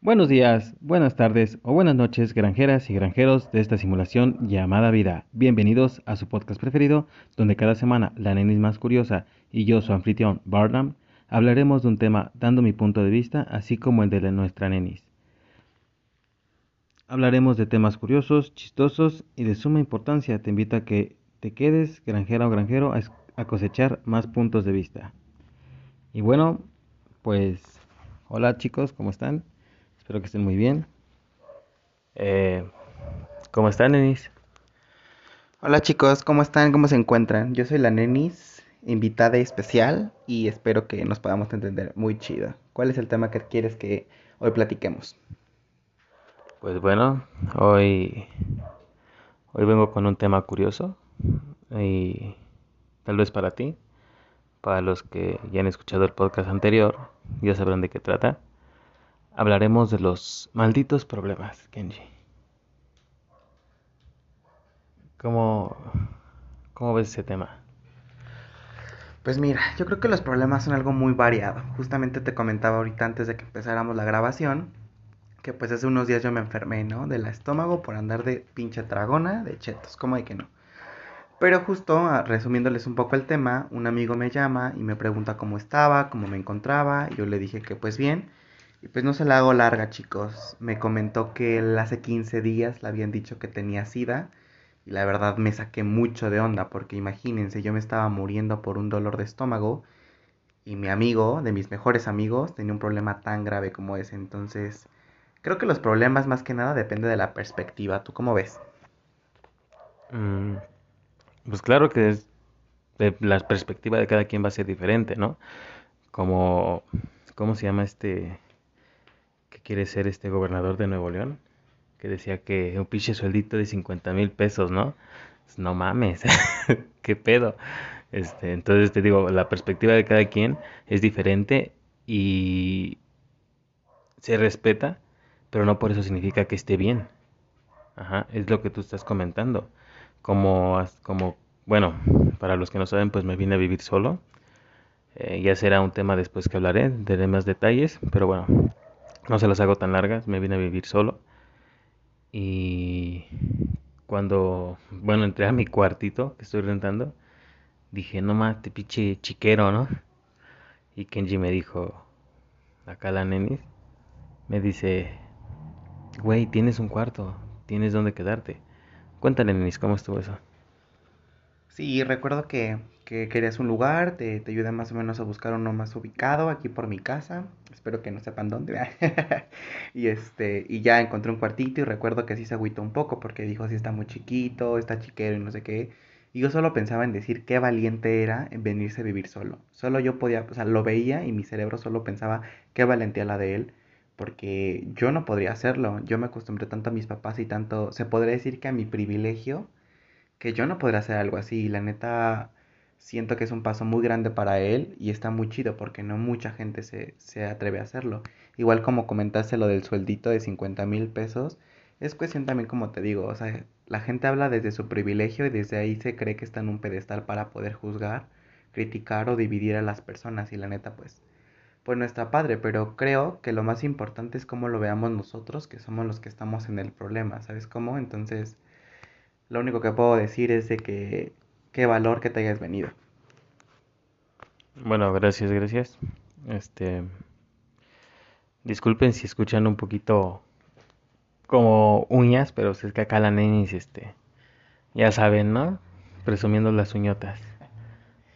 Buenos días, buenas tardes o buenas noches, granjeras y granjeros de esta simulación llamada vida. Bienvenidos a su podcast preferido, donde cada semana la nenis más curiosa y yo, su anfitrión, Barnum, hablaremos de un tema dando mi punto de vista, así como el de nuestra nenis. Hablaremos de temas curiosos, chistosos y de suma importancia. Te invito a que te quedes, granjera o granjero, a cosechar más puntos de vista. Y bueno, pues hola chicos, ¿cómo están? Espero que estén muy bien. Eh, ¿Cómo están, Nenis? Hola chicos, ¿cómo están? ¿Cómo se encuentran? Yo soy la Nenis, invitada especial y espero que nos podamos entender muy chido. ¿Cuál es el tema que quieres que hoy platiquemos? Pues bueno, hoy, hoy vengo con un tema curioso y tal vez para ti, para los que ya han escuchado el podcast anterior, ya sabrán de qué trata hablaremos de los malditos problemas, Kenji. ¿Cómo, cómo ves ese tema? Pues mira, yo creo que los problemas son algo muy variado. Justamente te comentaba ahorita antes de que empezáramos la grabación que pues hace unos días yo me enfermé, ¿no? Del estómago por andar de pinche tragona de chetos, ¿cómo de que no? Pero justo ah, resumiéndoles un poco el tema, un amigo me llama y me pregunta cómo estaba, cómo me encontraba, yo le dije que pues bien, y pues no se la hago larga, chicos. Me comentó que él hace 15 días le habían dicho que tenía sida. Y la verdad me saqué mucho de onda porque imagínense, yo me estaba muriendo por un dolor de estómago. Y mi amigo, de mis mejores amigos, tenía un problema tan grave como ese. Entonces, creo que los problemas más que nada depende de la perspectiva. ¿Tú cómo ves? Mm, pues claro que es, la perspectiva de cada quien va a ser diferente, ¿no? Como, ¿cómo se llama este? Quiere ser este gobernador de Nuevo León, que decía que un pinche sueldito de 50 mil pesos, ¿no? No mames, qué pedo. Este, entonces te digo, la perspectiva de cada quien es diferente y se respeta, pero no por eso significa que esté bien. Ajá, es lo que tú estás comentando. Como, como bueno, para los que no saben, pues me vine a vivir solo. Eh, ya será un tema después que hablaré de más detalles, pero bueno, no se las hago tan largas, me vine a vivir solo. Y cuando, bueno, entré a mi cuartito que estoy rentando, dije, no más, te pinche chiquero, ¿no? Y Kenji me dijo, acá la nenis, me dice, güey, tienes un cuarto, tienes donde quedarte. Cuéntale, nenis, ¿cómo estuvo eso? Sí, recuerdo que, que querías un lugar, te, te ayudé más o menos a buscar uno más ubicado aquí por mi casa. Espero que no sepan dónde. y este, y ya encontré un cuartito y recuerdo que sí se agüitó un poco porque dijo, sí está muy chiquito, está chiquero y no sé qué. Y yo solo pensaba en decir qué valiente era en venirse a vivir solo. Solo yo podía, o sea, lo veía y mi cerebro solo pensaba qué valentía la de él. Porque yo no podría hacerlo. Yo me acostumbré tanto a mis papás y tanto, se podría decir que a mi privilegio que yo no podría hacer algo así. Y la neta, siento que es un paso muy grande para él y está muy chido porque no mucha gente se, se atreve a hacerlo. Igual como comentaste lo del sueldito de 50 mil pesos, es cuestión también como te digo, o sea, la gente habla desde su privilegio y desde ahí se cree que está en un pedestal para poder juzgar, criticar o dividir a las personas y la neta pues pues no está padre, pero creo que lo más importante es cómo lo veamos nosotros, que somos los que estamos en el problema, ¿sabes cómo? Entonces, lo único que puedo decir es de que qué valor que te hayas venido. Bueno, gracias, gracias. Este disculpen si escuchan un poquito como uñas, pero es que acá la nenis este ya saben, ¿no? Presumiendo las uñotas.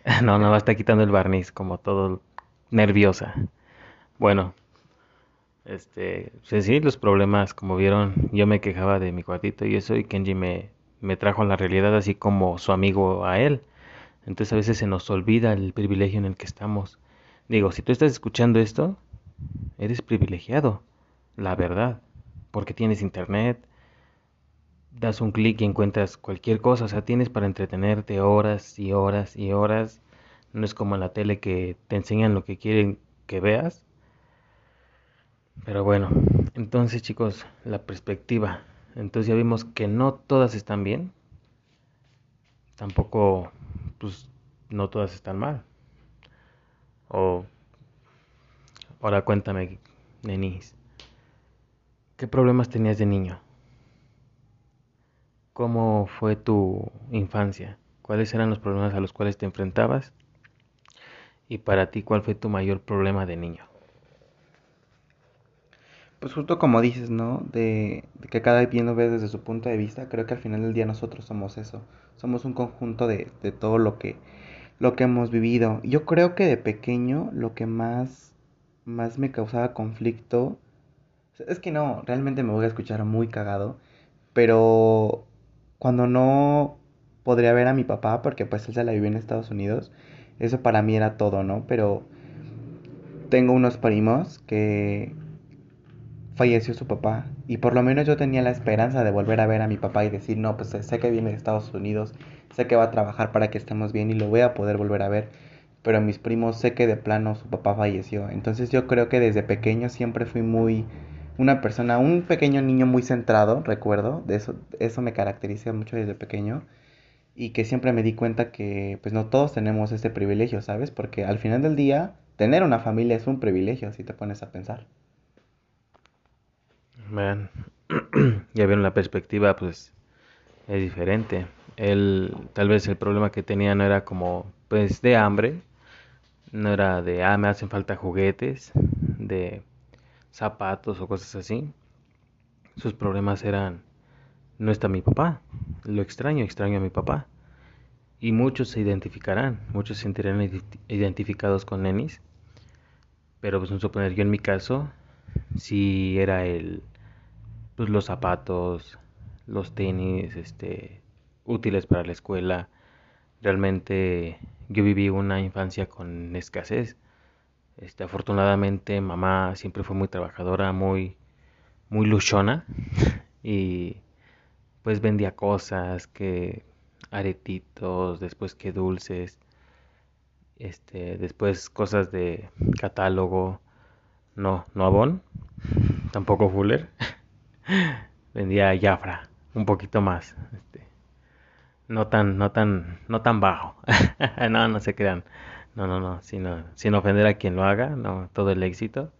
no, no, estar quitando el barniz como todo nerviosa. Bueno, este, sí, los problemas, como vieron, yo me quejaba de mi cuartito y eso y Kenji me me trajo a la realidad así como su amigo a él. Entonces a veces se nos olvida el privilegio en el que estamos. Digo, si tú estás escuchando esto, eres privilegiado, la verdad, porque tienes internet, das un clic y encuentras cualquier cosa, o sea, tienes para entretenerte horas y horas y horas. No es como en la tele que te enseñan lo que quieren que veas. Pero bueno, entonces chicos, la perspectiva. Entonces ya vimos que no todas están bien. Tampoco, pues, no todas están mal. O, ahora cuéntame, Nenis. ¿Qué problemas tenías de niño? ¿Cómo fue tu infancia? ¿Cuáles eran los problemas a los cuales te enfrentabas? Y para ti, ¿cuál fue tu mayor problema de niño? Pues justo como dices, ¿no? De, que cada quien lo ve desde su punto de vista, creo que al final del día nosotros somos eso. Somos un conjunto de, de todo lo que, lo que hemos vivido. Yo creo que de pequeño lo que más, más me causaba conflicto... Es que no, realmente me voy a escuchar muy cagado, pero cuando no podría ver a mi papá, porque pues él se la vivió en Estados Unidos, eso para mí era todo, ¿no? Pero tengo unos primos que falleció su papá y por lo menos yo tenía la esperanza de volver a ver a mi papá y decir, no, pues sé que viene de Estados Unidos, sé que va a trabajar para que estemos bien y lo voy a poder volver a ver, pero mis primos sé que de plano su papá falleció. Entonces yo creo que desde pequeño siempre fui muy una persona, un pequeño niño muy centrado, recuerdo, de eso, eso me caracteriza mucho desde pequeño y que siempre me di cuenta que pues no todos tenemos ese privilegio, ¿sabes? Porque al final del día tener una familia es un privilegio si te pones a pensar. Vean, ya vieron la perspectiva, pues es diferente. Él, tal vez el problema que tenía no era como, pues, de hambre, no era de, ah, me hacen falta juguetes, de zapatos o cosas así. Sus problemas eran, no está mi papá, lo extraño, extraño a mi papá. Y muchos se identificarán, muchos se sentirán identificados con Nenis. Pero pues no suponer, yo en mi caso, si era el, pues los zapatos, los tenis, este, útiles para la escuela. Realmente yo viví una infancia con escasez. Este, afortunadamente mamá siempre fue muy trabajadora, muy, muy luchona y pues vendía cosas que aretitos, después que dulces, este, después cosas de catálogo, no, no Avon, tampoco Fuller, vendía Jafra, un poquito más, este, no tan, no tan, no tan bajo, no, no se crean, no, no, no, sino, sin ofender a quien lo haga, no, todo el éxito,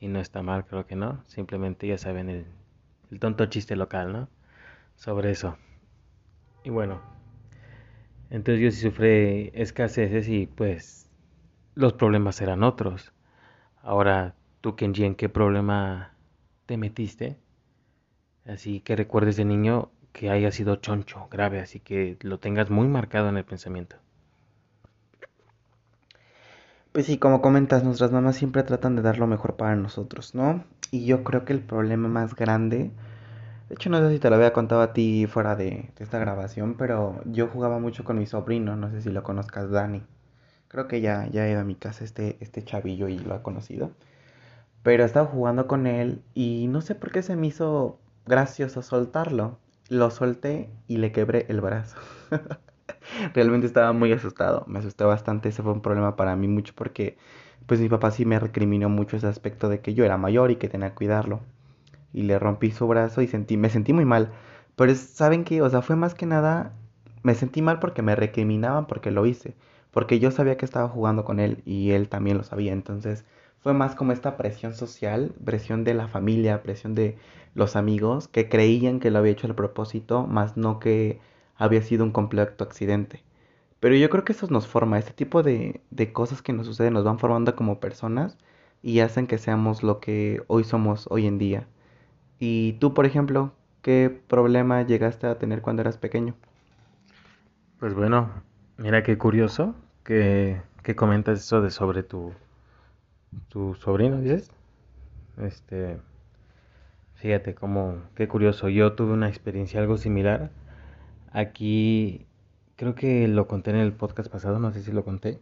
y no está mal, creo que no, simplemente ya saben el, el tonto chiste local, ¿no? Sobre eso. Y bueno, entonces yo sí sufrí escaseces y pues los problemas eran otros. Ahora, tú, Kenji, ¿en qué problema te metiste? Así que recuerdes de niño que haya sido choncho, grave, así que lo tengas muy marcado en el pensamiento. Pues sí, como comentas, nuestras mamás siempre tratan de dar lo mejor para nosotros, ¿no? Y yo creo que el problema más grande, de hecho no sé si te lo había contado a ti fuera de, esta grabación, pero yo jugaba mucho con mi sobrino, no sé si lo conozcas, Dani. Creo que ya, ya ha a mi casa este, este chavillo y lo ha conocido. Pero estaba jugando con él y no sé por qué se me hizo gracioso soltarlo. Lo solté y le quebré el brazo. Realmente estaba muy asustado, me asusté bastante, ese fue un problema para mí mucho porque pues mi papá sí me recriminó mucho ese aspecto de que yo era mayor y que tenía que cuidarlo. Y le rompí su brazo y sentí, me sentí muy mal. Pero saben que, o sea, fue más que nada, me sentí mal porque me recriminaban porque lo hice. Porque yo sabía que estaba jugando con él y él también lo sabía. Entonces fue más como esta presión social, presión de la familia, presión de los amigos que creían que lo había hecho al propósito, más no que había sido un completo accidente. Pero yo creo que eso nos forma, este tipo de, de cosas que nos suceden nos van formando como personas y hacen que seamos lo que hoy somos hoy en día. Y tú, por ejemplo, ¿qué problema llegaste a tener cuando eras pequeño? Pues bueno, mira qué curioso que, que comentas eso de sobre tu, tu sobrino, dices. Este, fíjate cómo, qué curioso. Yo tuve una experiencia algo similar Aquí creo que lo conté en el podcast pasado, no sé si lo conté.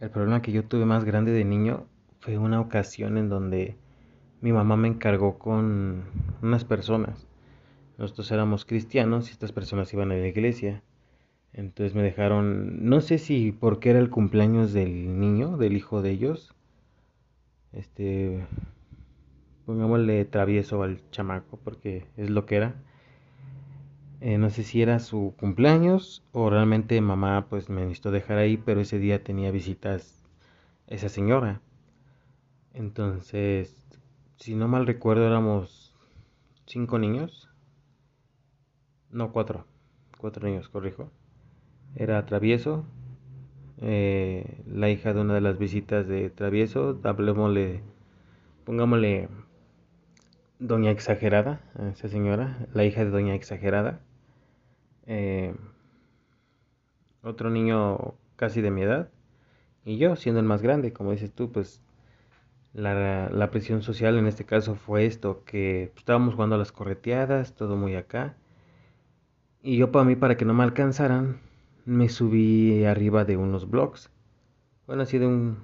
El problema que yo tuve más grande de niño fue una ocasión en donde mi mamá me encargó con unas personas. Nosotros éramos cristianos y estas personas iban a la iglesia. Entonces me dejaron, no sé si porque era el cumpleaños del niño, del hijo de ellos. Este, pongámosle travieso al chamaco porque es lo que era. Eh, no sé si era su cumpleaños o realmente mamá pues me necesitó dejar ahí, pero ese día tenía visitas esa señora. Entonces, si no mal recuerdo, éramos cinco niños. No, cuatro. Cuatro niños, corrijo. Era travieso. Eh, la hija de una de las visitas de travieso. Hablemosle. Pongámosle. Doña Exagerada. esa señora. La hija de Doña Exagerada. Eh, otro niño casi de mi edad. Y yo, siendo el más grande, como dices tú, pues la, presión social en este caso fue esto, que estábamos jugando a las correteadas, todo muy acá. Y yo para mí, para que no me alcanzaran, me subí arriba de unos blogs. Bueno, así de un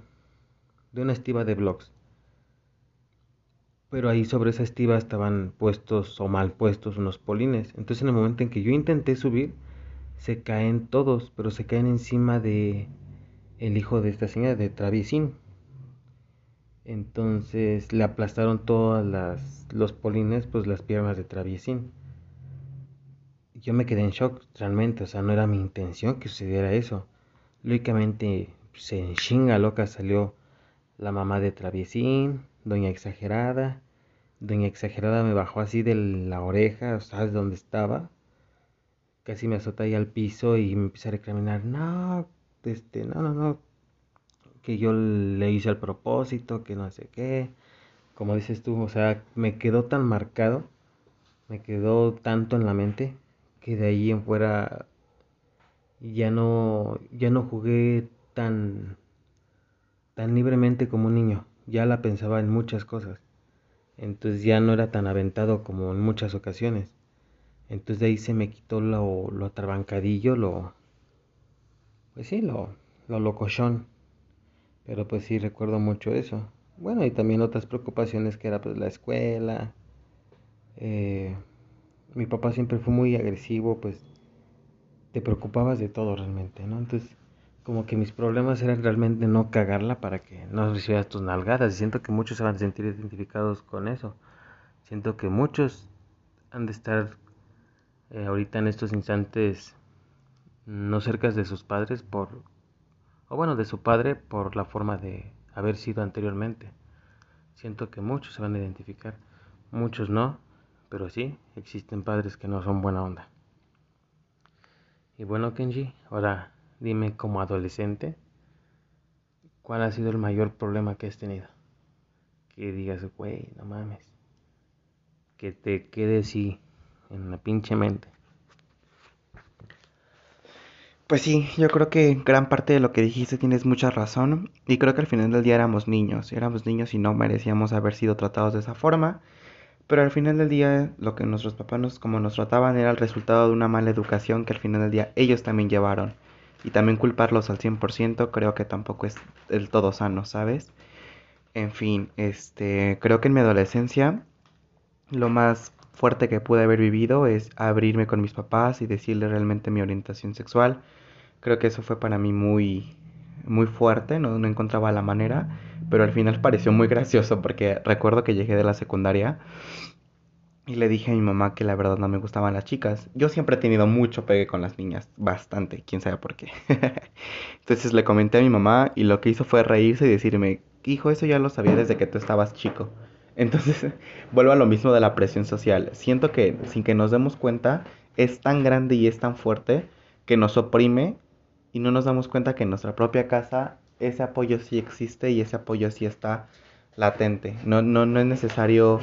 de una estiva de blogs. Pero ahí sobre esa estiva estaban puestos o mal puestos unos polines. Entonces en el momento en que yo intenté subir, se caen todos, pero se caen encima de el hijo de esta señora, de Travisín. Entonces le aplastaron todas las, los polines, pues las piernas de Traviesín. Yo me quedé en shock realmente, o sea, no era mi intención que sucediera eso. Lógicamente se en chinga loca salió la mamá de Traviesín, Doña Exagerada. Doña Exagerada me bajó así de la oreja, ¿sabes dónde estaba? Casi me azota ahí al piso y me empecé a recriminar, no, este, no, no, no, que yo le hice al propósito, que no sé qué. Como dices tú, o sea, me quedó tan marcado, me quedó tanto en la mente, que de ahí en fuera ya no, ya no jugué tan, tan libremente como un niño. Ya la pensaba en muchas cosas. Entonces ya no era tan aventado como en muchas ocasiones. Entonces de ahí se me quitó lo, lo atrabancadillo, lo, pues sí, lo, lo locochón. Pero pues sí recuerdo mucho eso. Bueno, y también otras preocupaciones que era pues la escuela. Eh, mi papá siempre fue muy agresivo, pues te preocupabas de todo realmente, ¿no? Entonces, como que mis problemas eran realmente no cagarla para que no recibieras tus nalgadas. Y siento que muchos se van a sentir identificados con eso. Siento que muchos han de estar eh, ahorita en estos instantes no cerca de sus padres por o bueno, de su padre por la forma de haber sido anteriormente. Siento que muchos se van a identificar, muchos no, pero sí, existen padres que no son buena onda. Y bueno, Kenji, ahora dime como adolescente, ¿cuál ha sido el mayor problema que has tenido? Que digas, güey, no mames. Que te quede así en la pinche mente. Pues sí, yo creo que gran parte de lo que dijiste tienes mucha razón y creo que al final del día éramos niños, éramos niños y no merecíamos haber sido tratados de esa forma, pero al final del día lo que nuestros papás nos, como nos trataban era el resultado de una mala educación que al final del día ellos también llevaron y también culparlos al 100% creo que tampoco es del todo sano, ¿sabes? En fin, este, creo que en mi adolescencia lo más fuerte que pude haber vivido es abrirme con mis papás y decirles realmente mi orientación sexual. Creo que eso fue para mí muy, muy fuerte, no, no encontraba la manera, pero al final pareció muy gracioso porque recuerdo que llegué de la secundaria y le dije a mi mamá que la verdad no me gustaban las chicas. Yo siempre he tenido mucho pegue con las niñas, bastante, quién sabe por qué. Entonces le comenté a mi mamá y lo que hizo fue reírse y decirme, hijo, eso ya lo sabía desde que tú estabas chico. Entonces, vuelvo a lo mismo de la presión social. Siento que sin que nos demos cuenta, es tan grande y es tan fuerte que nos oprime y no nos damos cuenta que en nuestra propia casa ese apoyo sí existe y ese apoyo sí está latente. No, no, no es necesario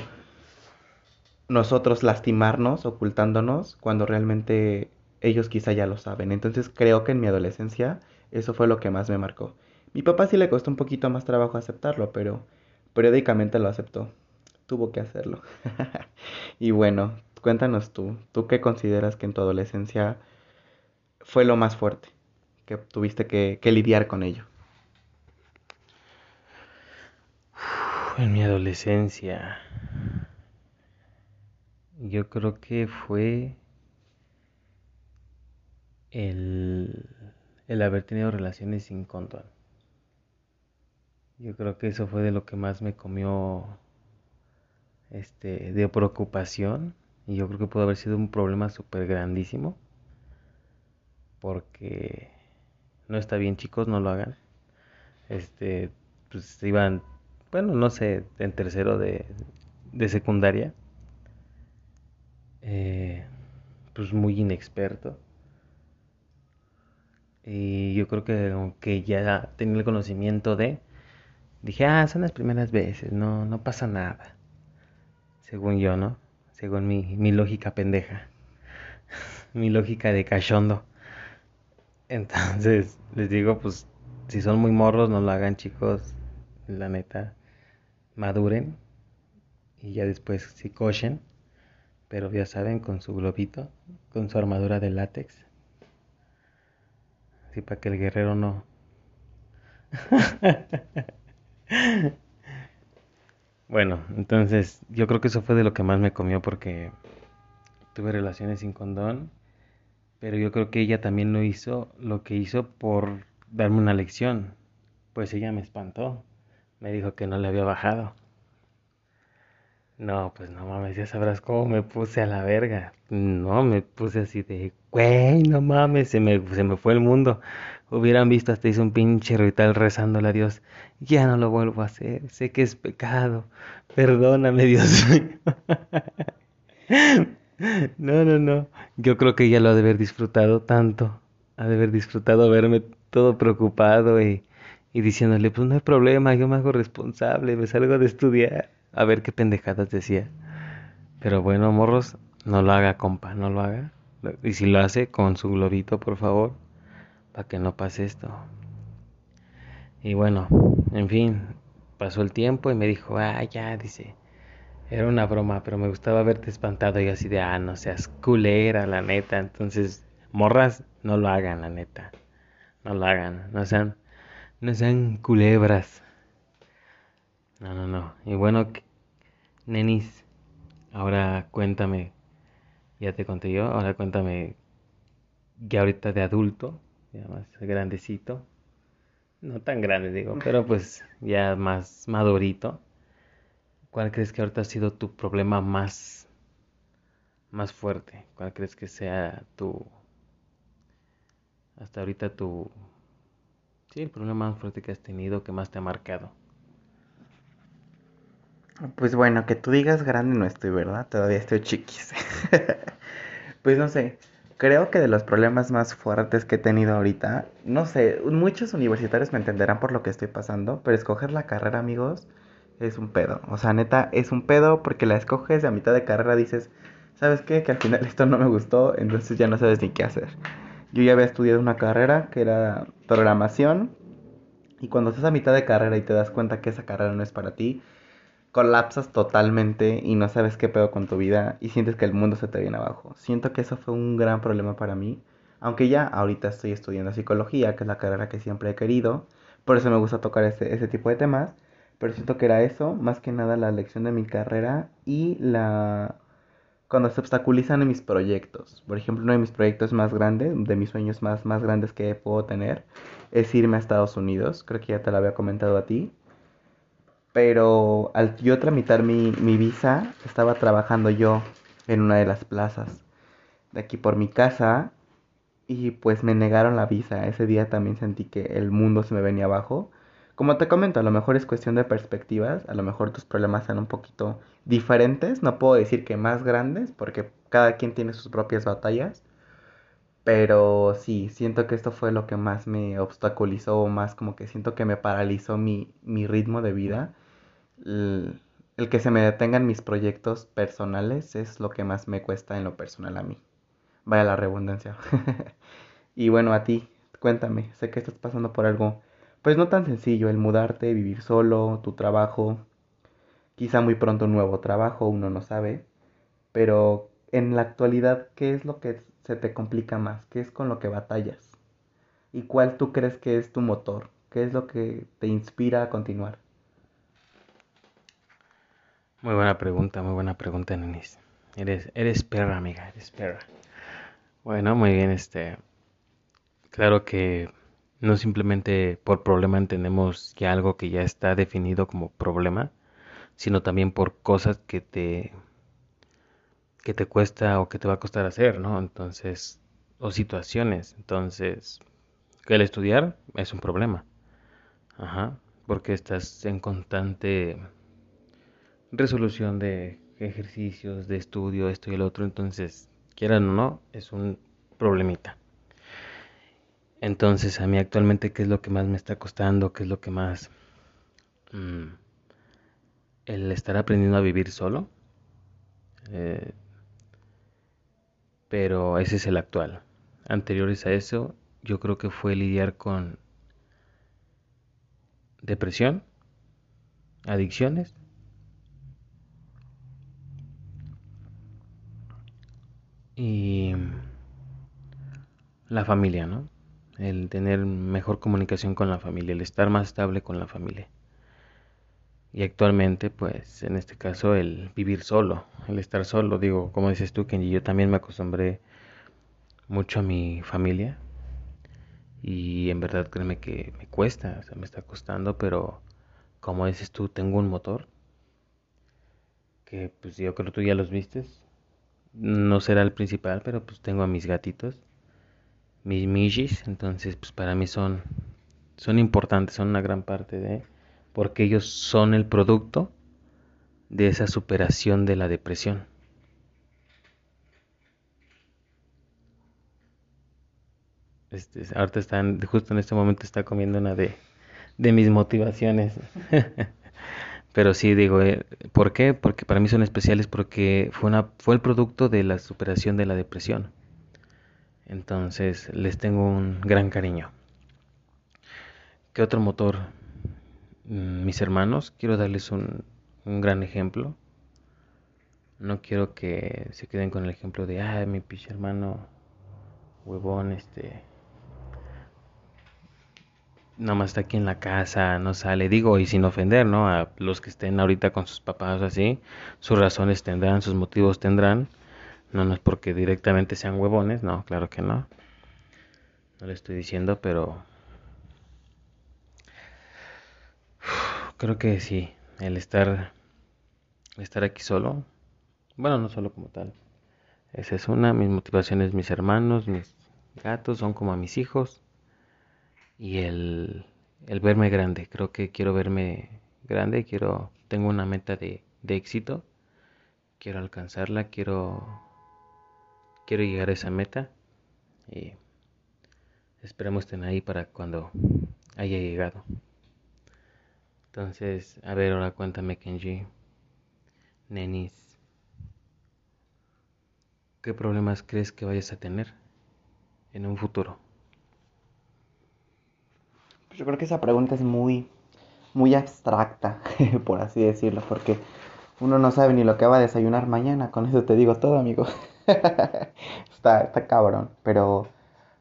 nosotros lastimarnos ocultándonos cuando realmente ellos quizá ya lo saben. Entonces creo que en mi adolescencia eso fue lo que más me marcó. Mi papá sí le costó un poquito más trabajo aceptarlo, pero periódicamente lo aceptó tuvo que hacerlo. y bueno, cuéntanos tú, ¿tú qué consideras que en tu adolescencia fue lo más fuerte que tuviste que, lidiar con ello? En mi adolescencia, yo creo que fue el, el haber tenido relaciones sin control. Yo creo que eso fue de lo que más me comió este, de preocupación y yo creo que pudo haber sido un problema súper grandísimo porque no está bien chicos, no lo hagan. Este, pues iban, bueno, no sé, en tercero de, de secundaria eh, pues muy inexperto. Y yo creo que aunque ya tenía el conocimiento de, dije, ah, son las primeras veces, no, no pasa nada. Según yo, ¿no? Según mi, mi lógica pendeja. mi lógica de cachondo. Entonces, les digo, pues, si son muy morros, no lo hagan, chicos. La neta, maduren. Y ya después, si cochen. Pero ya saben, con su globito, con su armadura de látex. Así para que el guerrero no. bueno, entonces yo creo que eso fue de lo que más me comió porque tuve relaciones sin condón, pero yo creo que ella también lo hizo, lo que hizo por darme una lección. Pues ella me espantó, me dijo que no le había bajado. No, pues no mames, ya sabrás cómo me puse a la verga. No, me puse así de, güey, no mames, se me, se me fue el mundo. Hubieran visto hasta hice un pinche ritual rezándole a Dios. Ya no lo vuelvo a hacer, sé que es pecado. Perdóname, Dios No, no, no. Yo creo que ella lo ha de haber disfrutado tanto. Ha de haber disfrutado verme todo preocupado y, y diciéndole, pues no hay problema, yo me hago responsable, me salgo de estudiar a ver qué pendejadas decía. Pero bueno, morros, no lo haga, compa, no lo haga. Y si lo hace, con su globito, por favor, para que no pase esto. Y bueno, en fin, pasó el tiempo y me dijo, ah, ya, dice, era una broma, pero me gustaba verte espantado y así de, ah, no seas culera, la neta. Entonces, morras, no lo hagan, la neta. No lo hagan, no sean, no sean culebras. No, no, no. Y bueno, nenis, ahora cuéntame, ya te conté yo, ahora cuéntame, ya ahorita de adulto, ya más grandecito, no tan grande digo, pero pues ya más madurito, ¿cuál crees que ahorita ha sido tu problema más, más fuerte? ¿Cuál crees que sea tu, hasta ahorita tu, sí, el problema más fuerte que has tenido, que más te ha marcado? Pues bueno, que tú digas grande no estoy, ¿verdad? Todavía estoy chiquis. pues no sé, creo que de los problemas más fuertes que he tenido ahorita, no sé, muchos universitarios me entenderán por lo que estoy pasando, pero escoger la carrera, amigos, es un pedo. O sea, neta, es un pedo porque la escoges a mitad de carrera dices, ¿sabes qué? Que al final esto no me gustó, entonces ya no sabes ni qué hacer. Yo ya había estudiado una carrera que era programación y cuando estás a mitad de carrera y te das cuenta que esa carrera no es para ti, colapsas totalmente y no sabes qué pedo con tu vida y sientes que el mundo se te viene abajo. Siento que eso fue un gran problema para mí, aunque ya ahorita estoy estudiando psicología, que es la carrera que siempre he querido, por eso me gusta tocar ese, ese tipo de temas, pero siento que era eso, más que nada la lección de mi carrera y la... cuando se obstaculizan mis proyectos. Por ejemplo, uno de mis proyectos más grandes, de mis sueños más, más grandes que puedo tener, es irme a Estados Unidos, creo que ya te lo había comentado a ti pero al yo tramitar mi, mi visa, estaba trabajando yo en una de las plazas de aquí por mi casa y pues me negaron la visa. Ese día también sentí que el mundo se me venía abajo. Como te comento, a lo mejor es cuestión de perspectivas, a lo mejor tus problemas son un poquito diferentes, no puedo decir que más grandes, porque cada quien tiene sus propias batallas, pero sí, siento que esto fue lo que más me obstaculizó, más como que siento que me paralizó mi, mi ritmo de vida el, que se me detengan mis proyectos personales es lo que más me cuesta en lo personal a mí. Vaya la redundancia. y bueno, a ti, cuéntame, sé que estás pasando por algo, pues no tan sencillo, el mudarte, vivir solo, tu trabajo, quizá muy pronto un nuevo trabajo, uno no sabe, pero en la actualidad, ¿qué es lo que se te complica más? ¿Qué es con lo que batallas? ¿Y cuál tú crees que es tu motor? ¿Qué es lo que te inspira a continuar? Muy buena pregunta, muy buena pregunta, Nenis. Eres, eres perra, amiga, eres perra. Bueno, muy bien, este. Claro que no simplemente por problema entendemos ya algo que ya está definido como problema, sino también por cosas que te que te cuesta o que te va a costar hacer, ¿no? Entonces, o situaciones. Entonces, que el estudiar es un problema. Ajá, porque estás en constante resolución de ejercicios, de estudio, esto y el otro, entonces, quieran o no, es un problemita. Entonces, a mí actualmente, ¿qué es lo que más me está costando? ¿Qué es lo que más... Mm, el estar aprendiendo a vivir solo. Eh, pero ese es el actual. Anteriores a eso, yo creo que fue lidiar con depresión, adicciones y la familia, ¿no? El tener mejor comunicación con la familia, el estar más estable con la familia. Y actualmente, pues, en este caso, el vivir solo, el estar solo, digo, como dices tú, Kenji, yo también me acostumbré mucho a mi familia, y en verdad créeme que me cuesta, o sea, me está costando, pero como dices tú, tengo un motor que pues yo creo que tú ya los vistes. No será el principal, pero pues tengo a mis gatitos, mis mijis, entonces pues para mí son son importantes, son una gran parte de porque ellos son el producto de esa superación de la depresión. Este, ahorita están, justo en este momento está comiendo una de, de mis motivaciones. Pero sí digo, eh, ¿por qué? Porque para mí son especiales porque fue una fue el producto de la superación de la depresión. Entonces, les tengo un gran cariño. ¿Qué otro motor? Mm, mis hermanos, quiero darles un, un gran ejemplo. No quiero que se queden con el ejemplo de, ay, mi piche hermano huevón, este, nada más está aquí en la casa, no sale, digo, y sin ofender, ¿no? A los que estén ahorita con sus papás así, sus razones tendrán, sus motivos tendrán, no, no es porque directamente sean huevones, no, claro que no, no le estoy diciendo, pero creo que sí, el estar, estar aquí solo, bueno, no solo como tal, esa es una, mis motivaciones, mis hermanos, mis gatos son como a mis hijos, y el, el verme grande. Creo que quiero verme grande, quiero, tengo una meta de, de éxito, quiero alcanzarla, quiero, quiero llegar a esa meta y esperemos estén ahí para cuando haya llegado. Entonces, a ver, ahora cuéntame, Kenji, Nenis, ¿qué problemas crees que vayas a tener en un futuro? Pues yo creo que esa pregunta es muy, muy abstracta, por así decirlo, porque uno no sabe ni lo que va a desayunar mañana, con eso te digo todo, amigo. está, está cabrón, pero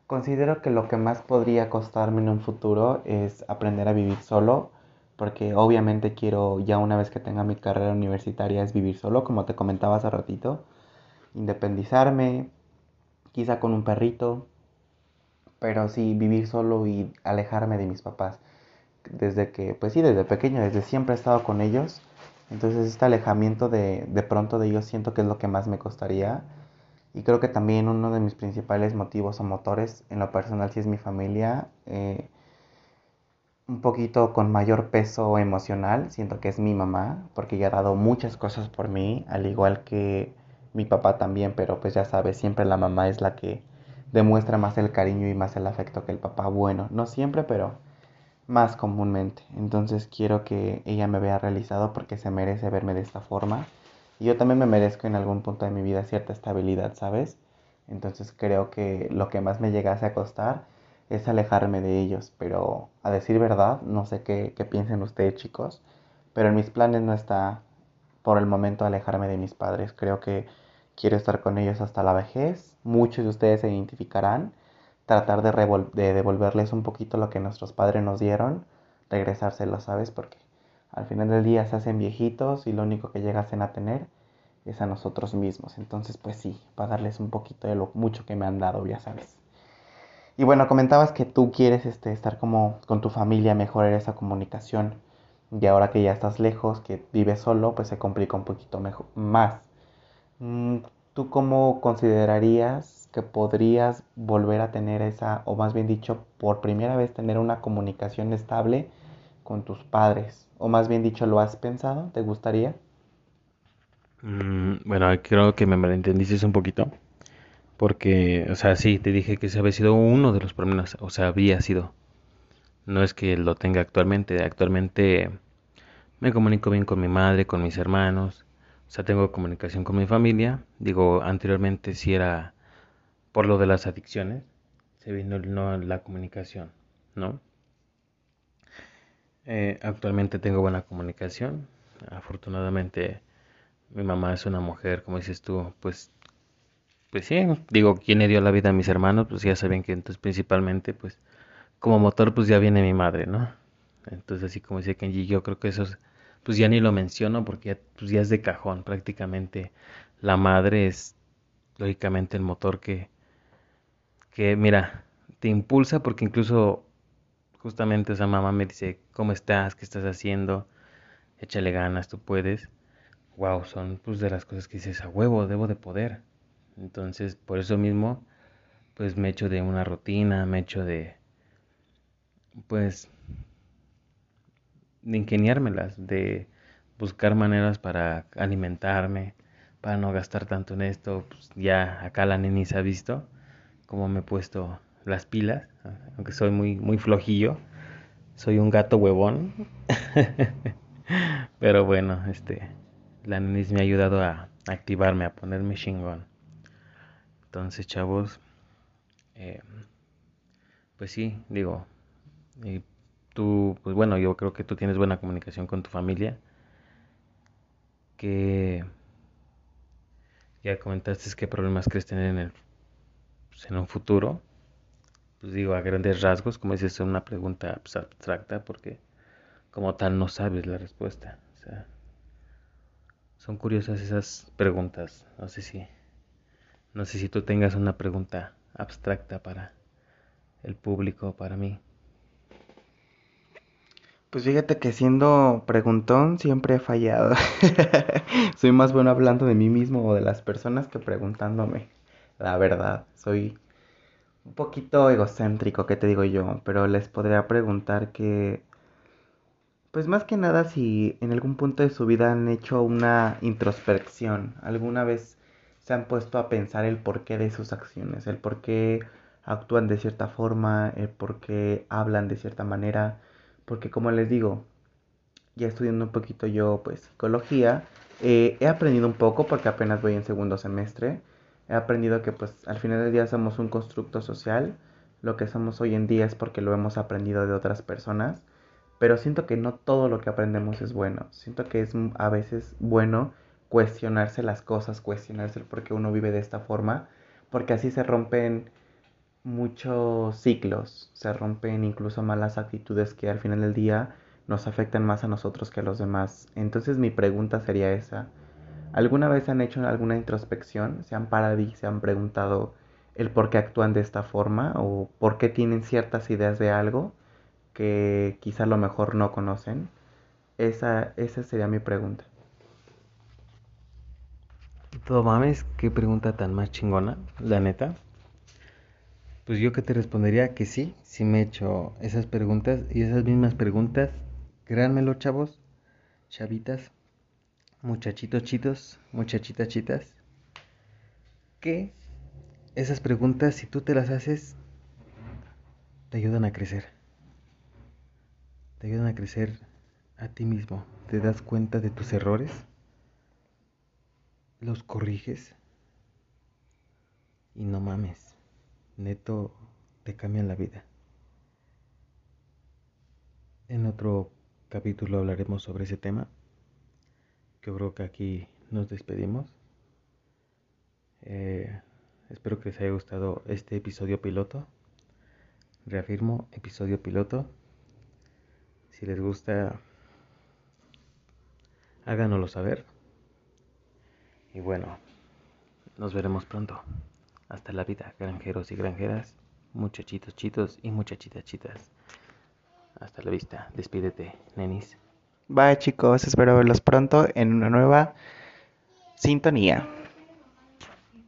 considero que lo que más podría costarme en un futuro es aprender a vivir solo, porque obviamente quiero, ya una vez que tenga mi carrera universitaria, es vivir solo, como te comentaba hace ratito, independizarme, quizá con un perrito, pero sí vivir solo y alejarme de mis papás. Desde que, pues sí, desde pequeño, desde siempre he estado con ellos. Entonces este alejamiento de, de pronto de ellos siento que es lo que más me costaría. Y creo que también uno de mis principales motivos o motores en lo personal si es mi familia. Eh, un poquito con mayor peso emocional, siento que es mi mamá, porque ella ha dado muchas cosas por mí, al igual que mi papá también, pero pues ya sabes, siempre la mamá es la que demuestra más el cariño y más el afecto que el papá. Bueno, no siempre, pero más comúnmente. Entonces quiero que ella me vea realizado porque se merece verme de esta forma. Y yo también me merezco en algún punto de mi vida cierta estabilidad, ¿sabes? Entonces creo que lo que más me llegase a costar es alejarme de ellos. Pero a decir verdad, no sé qué, qué piensen ustedes chicos, pero en mis planes no está por el momento alejarme de mis padres. Creo que quiero estar con ellos hasta la vejez muchos de ustedes se identificarán, tratar de, de devolverles un poquito lo que nuestros padres nos dieron, regresárselo, ¿sabes? Porque al final del día se hacen viejitos y lo único que llegasen a tener es a nosotros mismos. Entonces, pues sí, pagarles un poquito de lo mucho que me han dado, ya sabes. Y bueno, comentabas que tú quieres este, estar como con tu familia, mejorar esa comunicación. Y ahora que ya estás lejos, que vives solo, pues se complica un poquito mejor, más. Mm, ¿Tú cómo considerarías que podrías volver a tener esa, o más bien dicho, por primera vez tener una comunicación estable con tus padres? O más bien dicho, ¿lo has pensado? ¿Te gustaría? Mm, bueno, creo que me malentendiste un poquito. Porque, o sea, sí, te dije que ese había sido uno de los problemas. O sea, había sido. No es que lo tenga actualmente. Actualmente me comunico bien con mi madre, con mis hermanos. O sea, tengo comunicación con mi familia. Digo, anteriormente sí era por lo de las adicciones. Se vino no la comunicación, ¿no? Eh, actualmente tengo buena comunicación. Afortunadamente mi mamá es una mujer, como dices tú, pues, pues sí, digo, ¿quién le dio la vida a mis hermanos? Pues ya saben que entonces principalmente, pues, como motor, pues ya viene mi madre, ¿no? Entonces así como dice Kenji, yo creo que eso, es- pues ya ni lo menciono porque ya, pues ya es de cajón prácticamente. La madre es, lógicamente, el motor que, que, mira, te impulsa porque incluso justamente esa mamá me dice, ¿cómo estás? ¿Qué estás haciendo? Échale ganas, tú puedes. Wow, son pues de las cosas que dices, a huevo, debo de poder. Entonces, por eso mismo, pues me echo de una rutina, me echo de, pues, de ingeniármelas, de buscar maneras para alimentarme, para no gastar tanto en esto. Pues ya acá la neni se ha visto cómo me he puesto las pilas, aunque soy muy, muy flojillo, soy un gato huevón. Pero bueno, este, la neni me ha ayudado a activarme, a ponerme chingón. Entonces, chavos, eh, pues sí, digo, y tú, pues bueno, yo creo que tú tienes buena comunicación con tu familia, que ya comentaste qué problemas crees tener en el, pues, en un futuro. Pues digo, a grandes rasgos, como dices, es una pregunta pues, abstracta porque como tal no sabes la respuesta. O sea, son curiosas esas preguntas. No sé si, no sé si tú tengas una pregunta abstracta para el público, para mí. Pues fíjate que siendo preguntón siempre he fallado. Soy más bueno hablando de mí mismo o de las personas que preguntándome. La verdad, soy un poquito egocéntrico, ¿qué te digo yo? Pero les podría preguntar que, pues más que nada si en algún punto de su vida han hecho una introspección, alguna vez se han puesto a pensar el porqué de sus acciones, el por qué actúan de cierta forma, el por qué hablan de cierta manera, porque como les digo, ya estudiando un poquito yo pues psicología, eh, he aprendido un poco porque apenas voy en segundo semestre, he aprendido que pues al final del día somos un constructo social, lo que somos hoy en día es porque lo hemos aprendido de otras personas, pero siento que no todo lo que aprendemos es bueno, siento que es a veces bueno cuestionarse las cosas, cuestionarse el por qué uno vive de esta forma, porque así se rompen muchos ciclos, se rompen incluso malas actitudes que al final del día nos afectan más a nosotros que a los demás. Entonces mi pregunta sería esa. ¿Alguna vez han hecho alguna introspección? ¿Se han parado y se han preguntado el por qué actúan de esta forma o por qué tienen ciertas ideas de algo que quizá a lo mejor no conocen? Esa, esa sería mi pregunta. Todo mames, qué pregunta tan más chingona, la neta. Pues yo que te respondería que sí, sí me he hecho esas preguntas y esas mismas preguntas, créanmelo chavos, chavitas, muchachitos chitos, muchachitas chitas, que esas preguntas si tú te las haces, te ayudan a crecer. Te ayudan a crecer a ti mismo. Te das cuenta de tus errores, los corriges y no mames neto te cambian la vida. En otro capítulo hablaremos sobre ese tema. Yo creo que aquí nos despedimos. Eh, espero que les haya gustado este episodio piloto. Reafirmo, episodio piloto. Si les gusta, háganoslo saber. Y bueno, nos veremos pronto. Hasta la vida, granjeros y granjeras, muchachitos chitos y muchachitas chitas. Hasta la vista, despídete, nenis. Bye chicos, espero verlos pronto en una nueva sintonía.